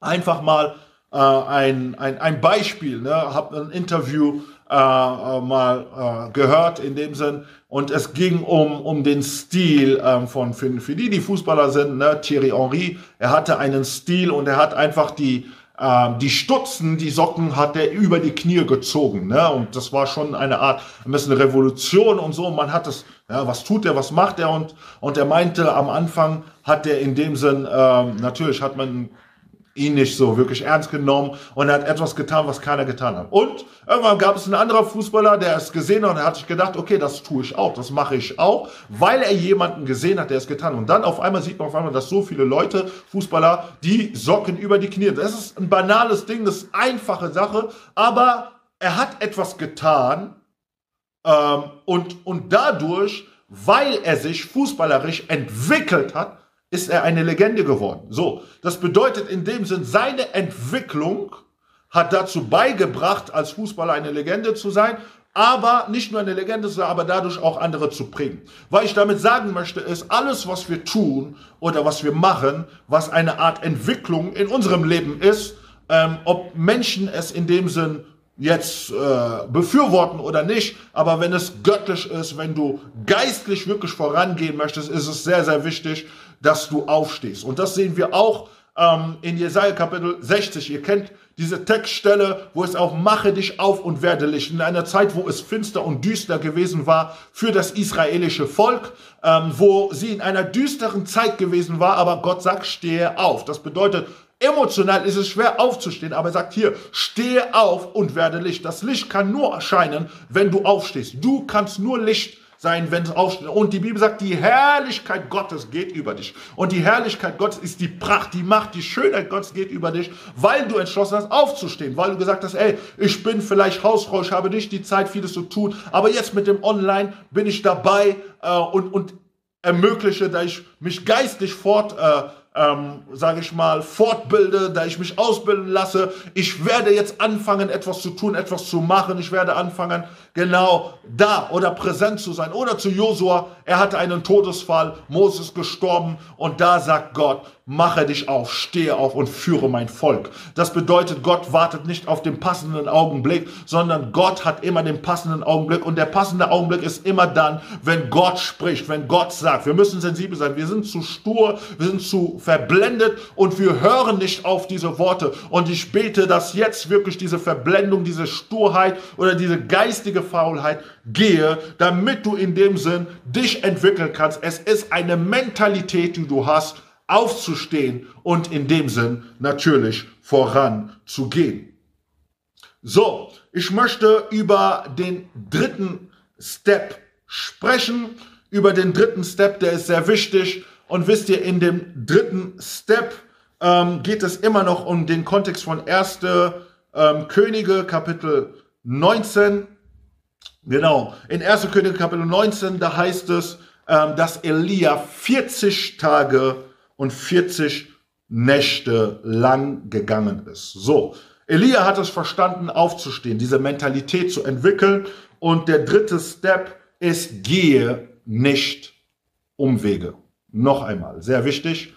einfach mal äh, ein, ein, ein Beispiel, ne? habe ein Interview äh, äh, mal äh, gehört in dem Sinn und es ging um, um den Stil ähm, von, für, für die, die Fußballer sind, ne? Thierry Henry, er hatte einen Stil und er hat einfach die ähm, die Stutzen, die Socken hat er über die Knie gezogen. Ne? Und das war schon eine Art, ein bisschen Revolution und so. Und man hat es, ja, was tut er, was macht er? Und, und er meinte, am Anfang hat er in dem Sinn, ähm, natürlich hat man ihn nicht so wirklich ernst genommen und er hat etwas getan, was keiner getan hat. Und irgendwann gab es einen anderen Fußballer, der es gesehen hat und hat sich gedacht, okay, das tue ich auch, das mache ich auch, weil er jemanden gesehen hat, der es getan hat. Und dann auf einmal sieht man auf einmal, dass so viele Leute, Fußballer, die Socken über die Knie. Das ist ein banales Ding, das ist eine einfache Sache, aber er hat etwas getan ähm, und, und dadurch, weil er sich fußballerisch entwickelt hat, ist er eine Legende geworden. So, das bedeutet in dem Sinn, seine Entwicklung hat dazu beigebracht, als Fußballer eine Legende zu sein, aber nicht nur eine Legende zu sein, aber dadurch auch andere zu prägen. Was ich damit sagen möchte, ist, alles, was wir tun oder was wir machen, was eine Art Entwicklung in unserem Leben ist, ähm, ob Menschen es in dem Sinn jetzt äh, befürworten oder nicht, aber wenn es göttlich ist, wenn du geistlich wirklich vorangehen möchtest, ist es sehr, sehr wichtig, dass du aufstehst. Und das sehen wir auch ähm, in Jesaja Kapitel 60. Ihr kennt diese Textstelle, wo es auch mache dich auf und werde Licht. In einer Zeit, wo es finster und düster gewesen war für das israelische Volk, ähm, wo sie in einer düsteren Zeit gewesen war, aber Gott sagt, stehe auf. Das bedeutet, Emotional ist es schwer aufzustehen, aber er sagt hier, stehe auf und werde Licht. Das Licht kann nur erscheinen, wenn du aufstehst. Du kannst nur Licht sein, wenn es aufsteht. Und die Bibel sagt, die Herrlichkeit Gottes geht über dich. Und die Herrlichkeit Gottes ist die Pracht, die Macht, die Schönheit Gottes geht über dich, weil du entschlossen hast, aufzustehen, weil du gesagt hast, ey, ich bin vielleicht Hausfrau, ich habe nicht die Zeit, vieles zu tun, aber jetzt mit dem Online bin ich dabei äh, und, und ermögliche, dass ich mich geistlich fort äh, ähm, sage ich mal, fortbilde, da ich mich ausbilden lasse. Ich werde jetzt anfangen, etwas zu tun, etwas zu machen. Ich werde anfangen, genau da oder präsent zu sein. Oder zu Josua, er hatte einen Todesfall, Moses gestorben und da sagt Gott, mache dich auf, stehe auf und führe mein Volk. Das bedeutet, Gott wartet nicht auf den passenden Augenblick, sondern Gott hat immer den passenden Augenblick und der passende Augenblick ist immer dann, wenn Gott spricht, wenn Gott sagt. Wir müssen sensibel sein. Wir sind zu stur, wir sind zu verblendet und wir hören nicht auf diese Worte. Und ich bete, dass jetzt wirklich diese Verblendung, diese Sturheit oder diese geistige Faulheit gehe, damit du in dem Sinn dich entwickeln kannst. Es ist eine Mentalität, die du hast, aufzustehen und in dem Sinn natürlich voranzugehen. So, ich möchte über den dritten Step sprechen, über den dritten Step, der ist sehr wichtig. Und wisst ihr, in dem dritten Step ähm, geht es immer noch um den Kontext von 1. Ähm, Könige, Kapitel 19. Genau, in 1. Könige, Kapitel 19, da heißt es, ähm, dass Elia 40 Tage und 40 Nächte lang gegangen ist. So, Elia hat es verstanden, aufzustehen, diese Mentalität zu entwickeln. Und der dritte Step ist, gehe nicht Umwege. Noch einmal, sehr wichtig,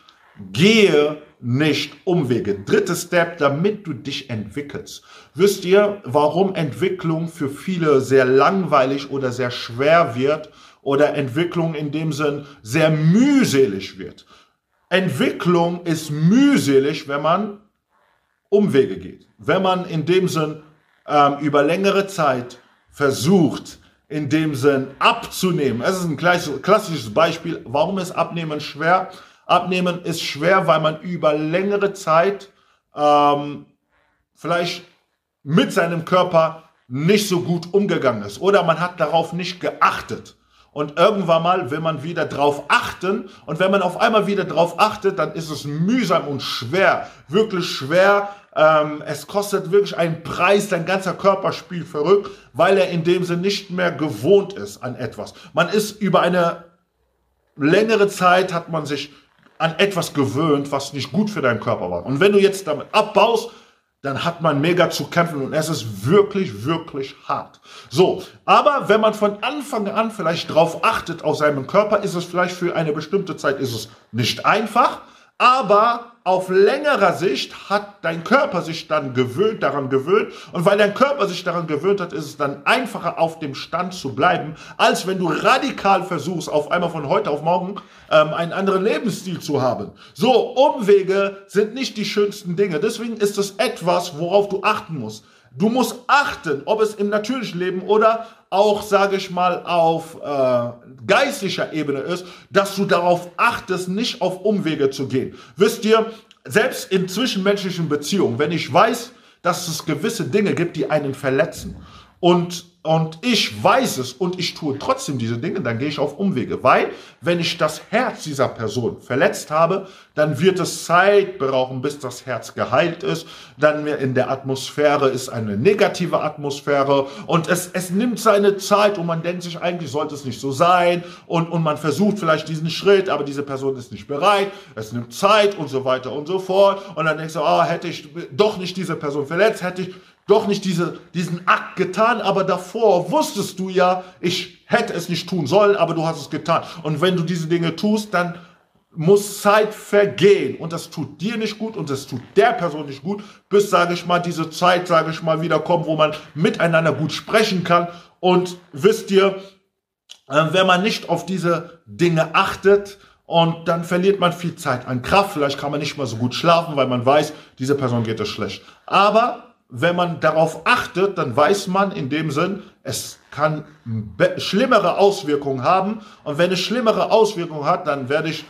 gehe nicht Umwege. Drittes Step, damit du dich entwickelst. Wisst ihr, warum Entwicklung für viele sehr langweilig oder sehr schwer wird oder Entwicklung in dem Sinn sehr mühselig wird? Entwicklung ist mühselig, wenn man Umwege geht. Wenn man in dem Sinn ähm, über längere Zeit versucht, in dem Sinn abzunehmen. Es ist ein klassisches Beispiel. Warum ist Abnehmen schwer? Abnehmen ist schwer, weil man über längere Zeit ähm, vielleicht mit seinem Körper nicht so gut umgegangen ist oder man hat darauf nicht geachtet. Und irgendwann mal will man wieder drauf achten. Und wenn man auf einmal wieder drauf achtet, dann ist es mühsam und schwer. Wirklich schwer. Ähm, es kostet wirklich einen Preis. Dein ganzer Körper spielt verrückt, weil er in dem Sinne nicht mehr gewohnt ist an etwas. Man ist über eine längere Zeit hat man sich an etwas gewöhnt, was nicht gut für deinen Körper war. Und wenn du jetzt damit abbaust, dann hat man mega zu kämpfen und es ist wirklich, wirklich hart. So, aber wenn man von Anfang an vielleicht drauf achtet auf seinen Körper, ist es vielleicht für eine bestimmte Zeit ist es nicht einfach, aber auf längerer Sicht hat dein Körper sich dann gewöhnt, daran gewöhnt. Und weil dein Körper sich daran gewöhnt hat, ist es dann einfacher auf dem Stand zu bleiben, als wenn du radikal versuchst, auf einmal von heute auf morgen ähm, einen anderen Lebensstil zu haben. So, Umwege sind nicht die schönsten Dinge. Deswegen ist es etwas, worauf du achten musst. Du musst achten, ob es im natürlichen Leben oder auch, sage ich mal, auf äh, geistlicher Ebene ist, dass du darauf achtest, nicht auf Umwege zu gehen. Wisst ihr, selbst in zwischenmenschlichen Beziehungen, wenn ich weiß, dass es gewisse Dinge gibt, die einen verletzen und und ich weiß es und ich tue trotzdem diese Dinge, dann gehe ich auf Umwege. Weil, wenn ich das Herz dieser Person verletzt habe, dann wird es Zeit brauchen, bis das Herz geheilt ist. Dann in der Atmosphäre ist eine negative Atmosphäre und es, es nimmt seine Zeit und man denkt sich, eigentlich sollte es nicht so sein und, und man versucht vielleicht diesen Schritt, aber diese Person ist nicht bereit. Es nimmt Zeit und so weiter und so fort. Und dann denkst du, ah, hätte ich doch nicht diese Person verletzt, hätte ich doch nicht diese, diesen Akt getan, aber davor wusstest du ja, ich hätte es nicht tun sollen, aber du hast es getan. Und wenn du diese Dinge tust, dann muss Zeit vergehen und das tut dir nicht gut und das tut der Person nicht gut, bis, sage ich mal, diese Zeit, sage ich mal, wieder kommt, wo man miteinander gut sprechen kann. Und wisst ihr, äh, wenn man nicht auf diese Dinge achtet und dann verliert man viel Zeit an Kraft. Vielleicht kann man nicht mehr so gut schlafen, weil man weiß, diese Person geht es schlecht. Aber wenn man darauf achtet, dann weiß man in dem Sinn, es kann schlimmere Auswirkungen haben. Und wenn es schlimmere Auswirkungen hat, dann werde ich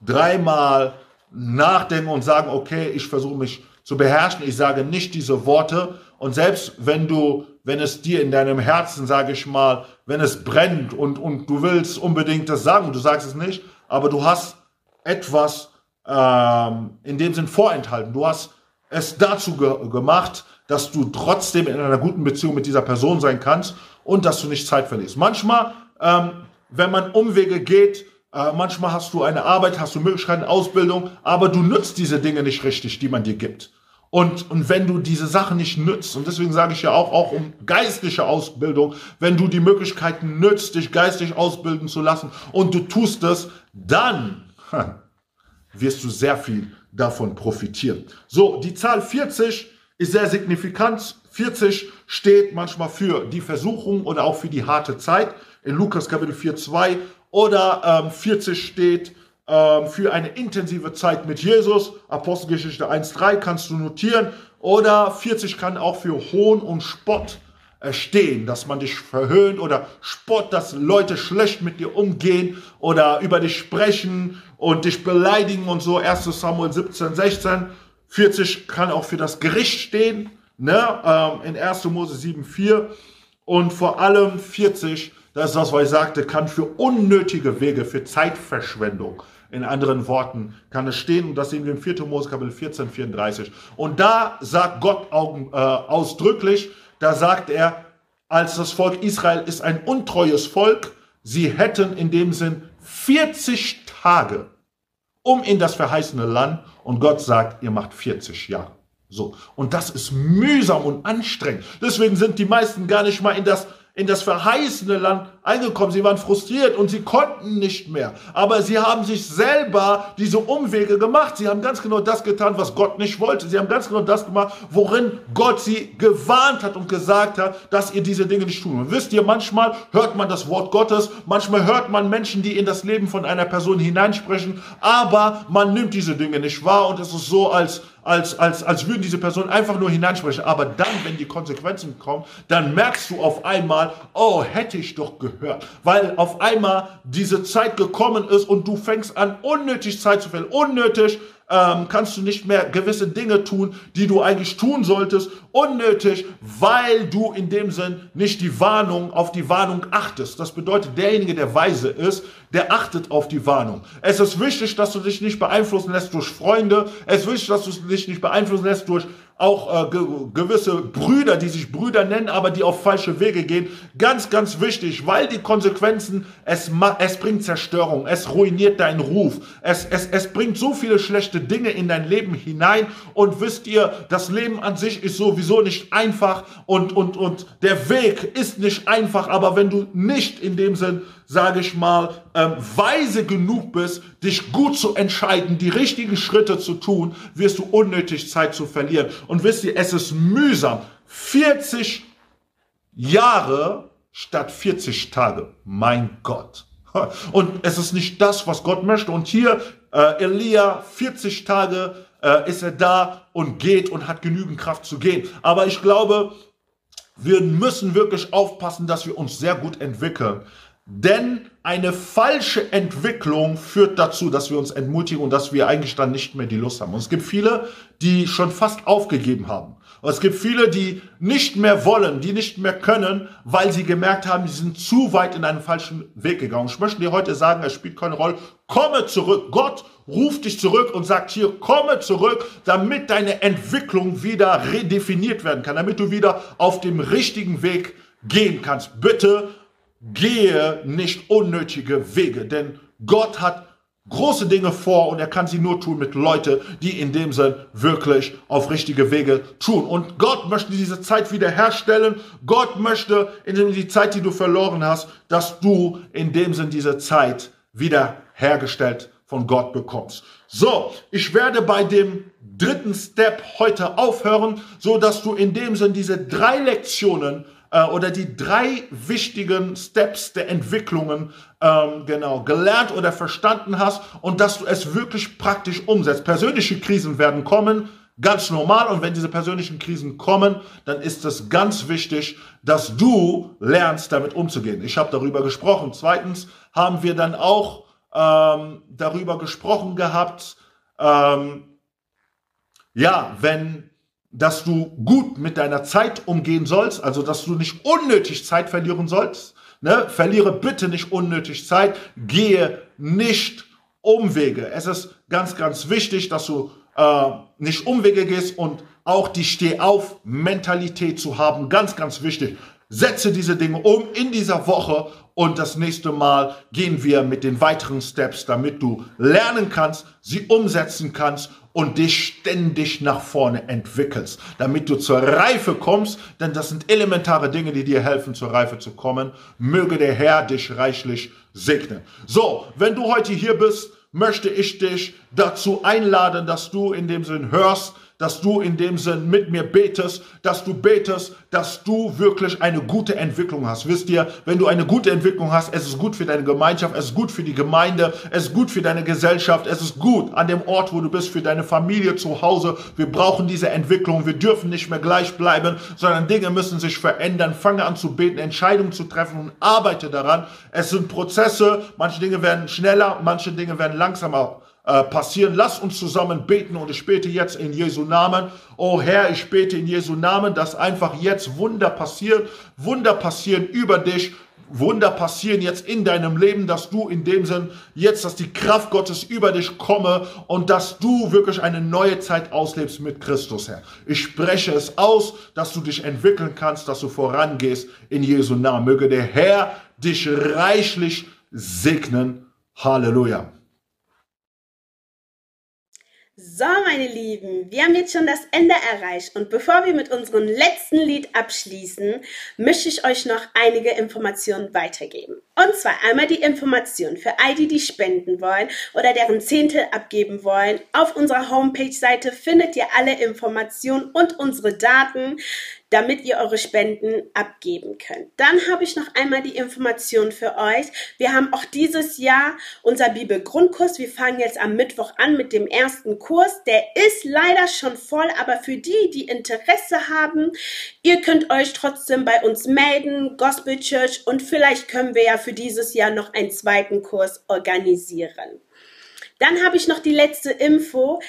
dreimal nachdenken und sagen, okay, ich versuche mich zu beherrschen. Ich sage nicht diese Worte. Und selbst wenn du, wenn es dir in deinem Herzen, sage ich mal, wenn es brennt und, und du willst unbedingt das sagen, du sagst es nicht, aber du hast etwas ähm, in dem Sinn vorenthalten. Du hast es dazu ge gemacht, dass du trotzdem in einer guten Beziehung mit dieser Person sein kannst und dass du nicht Zeit verlierst. Manchmal, ähm, wenn man Umwege geht, äh, manchmal hast du eine Arbeit, hast du Möglichkeiten, Ausbildung, aber du nützt diese Dinge nicht richtig, die man dir gibt. Und, und wenn du diese Sachen nicht nützt, und deswegen sage ich ja auch, auch um geistliche Ausbildung, wenn du die Möglichkeiten nützt, dich geistig ausbilden zu lassen und du tust es, dann wirst du sehr viel davon profitieren. So, die Zahl 40 ist sehr signifikant. 40 steht manchmal für die Versuchung oder auch für die harte Zeit. In Lukas Kapitel 4, 2 oder ähm, 40 steht ähm, für eine intensive Zeit mit Jesus. Apostelgeschichte 1.3 kannst du notieren. Oder 40 kann auch für Hohn und Spott stehen, dass man dich verhöhnt oder Spott, dass Leute schlecht mit dir umgehen oder über dich sprechen und dich beleidigen und so. 1 Samuel 17, 16. 40 kann auch für das Gericht stehen, ne? Ähm, in 1. Mose 7, 4. Und vor allem 40, das ist das, was ich sagte, kann für unnötige Wege, für Zeitverschwendung, in anderen Worten kann es stehen, und das sehen wir im 4. Mose Kapitel 14, 34. Und da sagt Gott äh, ausdrücklich, da sagt er, als das Volk Israel ist ein untreues Volk, sie hätten in dem Sinn 40 Tage, um in das verheißene Land, und Gott sagt, ihr macht 40 Jahre. So. Und das ist mühsam und anstrengend. Deswegen sind die meisten gar nicht mal in das in das verheißene Land eingekommen. Sie waren frustriert und sie konnten nicht mehr. Aber sie haben sich selber diese Umwege gemacht. Sie haben ganz genau das getan, was Gott nicht wollte. Sie haben ganz genau das gemacht, worin Gott sie gewarnt hat und gesagt hat, dass ihr diese Dinge nicht tun. Und wisst ihr, manchmal hört man das Wort Gottes, manchmal hört man Menschen, die in das Leben von einer Person hineinsprechen, aber man nimmt diese Dinge nicht wahr und es ist so, als als, als, als würden diese Personen einfach nur hineinsprechen. Aber dann, wenn die Konsequenzen kommen, dann merkst du auf einmal, oh, hätte ich doch gehört. Weil auf einmal diese Zeit gekommen ist und du fängst an, unnötig Zeit zu verlieren. Unnötig ähm, kannst du nicht mehr gewisse Dinge tun, die du eigentlich tun solltest, unnötig, weil du in dem Sinn nicht die Warnung, auf die Warnung achtest. Das bedeutet, derjenige, der weise ist, der achtet auf die Warnung. Es ist wichtig, dass du dich nicht beeinflussen lässt durch Freunde. Es ist wichtig, dass du dich nicht beeinflussen lässt durch auch äh, ge gewisse Brüder, die sich Brüder nennen, aber die auf falsche Wege gehen. Ganz, ganz wichtig, weil die Konsequenzen, es, es bringt Zerstörung, es ruiniert deinen Ruf, es, es, es bringt so viele schlechte Dinge in dein Leben hinein. Und wisst ihr, das Leben an sich ist sowieso nicht einfach. Und, und, und der Weg ist nicht einfach, aber wenn du nicht in dem Sinn sage ich mal, ähm, weise genug bist, dich gut zu entscheiden, die richtigen Schritte zu tun, wirst du unnötig Zeit zu verlieren. Und wisst ihr, es ist mühsam. 40 Jahre statt 40 Tage. Mein Gott. Und es ist nicht das, was Gott möchte. Und hier, äh, Elia, 40 Tage äh, ist er da und geht und hat genügend Kraft zu gehen. Aber ich glaube, wir müssen wirklich aufpassen, dass wir uns sehr gut entwickeln. Denn eine falsche Entwicklung führt dazu, dass wir uns entmutigen und dass wir eigentlich dann nicht mehr die Lust haben. Und es gibt viele, die schon fast aufgegeben haben. Und es gibt viele, die nicht mehr wollen, die nicht mehr können, weil sie gemerkt haben, sie sind zu weit in einen falschen Weg gegangen. Ich möchte dir heute sagen, es spielt keine Rolle. Komme zurück. Gott ruft dich zurück und sagt hier, komme zurück, damit deine Entwicklung wieder redefiniert werden kann, damit du wieder auf dem richtigen Weg gehen kannst. Bitte gehe nicht unnötige Wege, denn Gott hat große Dinge vor und er kann sie nur tun mit Leuten, die in dem Sinn wirklich auf richtige Wege tun. Und Gott möchte diese Zeit wiederherstellen. Gott möchte in die Zeit, die du verloren hast, dass du in dem Sinn diese Zeit wiederhergestellt von Gott bekommst. So, ich werde bei dem dritten Step heute aufhören, so dass du in dem Sinn diese drei Lektionen äh, oder die drei wichtigen Steps der Entwicklungen ähm, genau gelernt oder verstanden hast und dass du es wirklich praktisch umsetzt. Persönliche Krisen werden kommen, ganz normal. Und wenn diese persönlichen Krisen kommen, dann ist es ganz wichtig, dass du lernst, damit umzugehen. Ich habe darüber gesprochen. Zweitens haben wir dann auch ähm, darüber gesprochen gehabt, ähm, ja, wenn dass du gut mit deiner Zeit umgehen sollst, also dass du nicht unnötig Zeit verlieren sollst. Ne? Verliere bitte nicht unnötig Zeit, gehe nicht Umwege. Es ist ganz, ganz wichtig, dass du äh, nicht Umwege gehst und auch die Steh-auf-Mentalität zu haben. Ganz, ganz wichtig. Setze diese Dinge um in dieser Woche und das nächste Mal gehen wir mit den weiteren Steps, damit du lernen kannst, sie umsetzen kannst und dich ständig nach vorne entwickelst, damit du zur Reife kommst, denn das sind elementare Dinge, die dir helfen, zur Reife zu kommen. Möge der Herr dich reichlich segnen. So, wenn du heute hier bist, möchte ich dich dazu einladen, dass du in dem Sinn hörst, dass du in dem Sinn mit mir betest, dass du betest, dass du wirklich eine gute Entwicklung hast. Wisst ihr, wenn du eine gute Entwicklung hast, es ist gut für deine Gemeinschaft, es ist gut für die Gemeinde, es ist gut für deine Gesellschaft, es ist gut an dem Ort, wo du bist, für deine Familie zu Hause. Wir brauchen diese Entwicklung, wir dürfen nicht mehr gleich bleiben, sondern Dinge müssen sich verändern. Fange an zu beten, Entscheidungen zu treffen und arbeite daran. Es sind Prozesse, manche Dinge werden schneller, manche Dinge werden langsamer äh, passieren. Lass uns zusammen beten und ich bete jetzt in Jesu Namen. Oh Herr, ich bete in Jesu Namen, dass einfach jetzt Wunder passieren, Wunder passieren über dich. Wunder passieren jetzt in deinem Leben, dass du in dem Sinn jetzt, dass die Kraft Gottes über dich komme und dass du wirklich eine neue Zeit auslebst mit Christus, Herr. Ich spreche es aus, dass du dich entwickeln kannst, dass du vorangehst in Jesu Namen. Möge der Herr dich reichlich segnen. Halleluja. So, meine Lieben, wir haben jetzt schon das Ende erreicht und bevor wir mit unserem letzten Lied abschließen, möchte ich euch noch einige Informationen weitergeben. Und zwar einmal die Information für all die, die spenden wollen oder deren Zehntel abgeben wollen. Auf unserer Homepage-Seite findet ihr alle Informationen und unsere Daten damit ihr eure Spenden abgeben könnt. Dann habe ich noch einmal die Information für euch. Wir haben auch dieses Jahr unser Bibelgrundkurs. Wir fangen jetzt am Mittwoch an mit dem ersten Kurs. Der ist leider schon voll, aber für die, die Interesse haben, ihr könnt euch trotzdem bei uns melden, Gospel Church, und vielleicht können wir ja für dieses Jahr noch einen zweiten Kurs organisieren. Dann habe ich noch die letzte Info.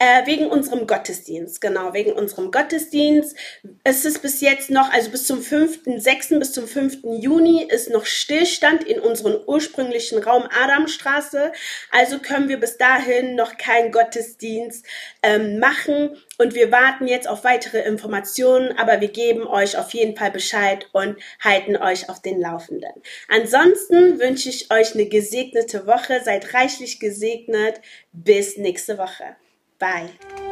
Äh, wegen unserem Gottesdienst, genau, wegen unserem Gottesdienst. Es ist bis jetzt noch, also bis zum 5.6., bis zum 5. Juni ist noch Stillstand in unserem ursprünglichen Raum Adamstraße. Also können wir bis dahin noch keinen Gottesdienst ähm, machen. Und wir warten jetzt auf weitere Informationen, aber wir geben euch auf jeden Fall Bescheid und halten euch auf den Laufenden. Ansonsten wünsche ich euch eine gesegnete Woche. Seid reichlich gesegnet. Bis nächste Woche. Bye.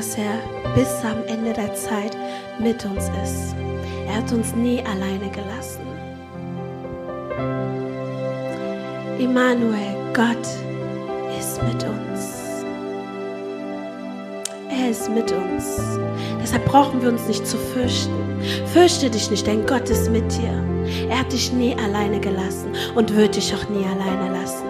Dass er bis am Ende der Zeit mit uns ist. Er hat uns nie alleine gelassen. Immanuel, Gott ist mit uns. Er ist mit uns. Deshalb brauchen wir uns nicht zu fürchten. Fürchte dich nicht, denn Gott ist mit dir. Er hat dich nie alleine gelassen und wird dich auch nie alleine lassen.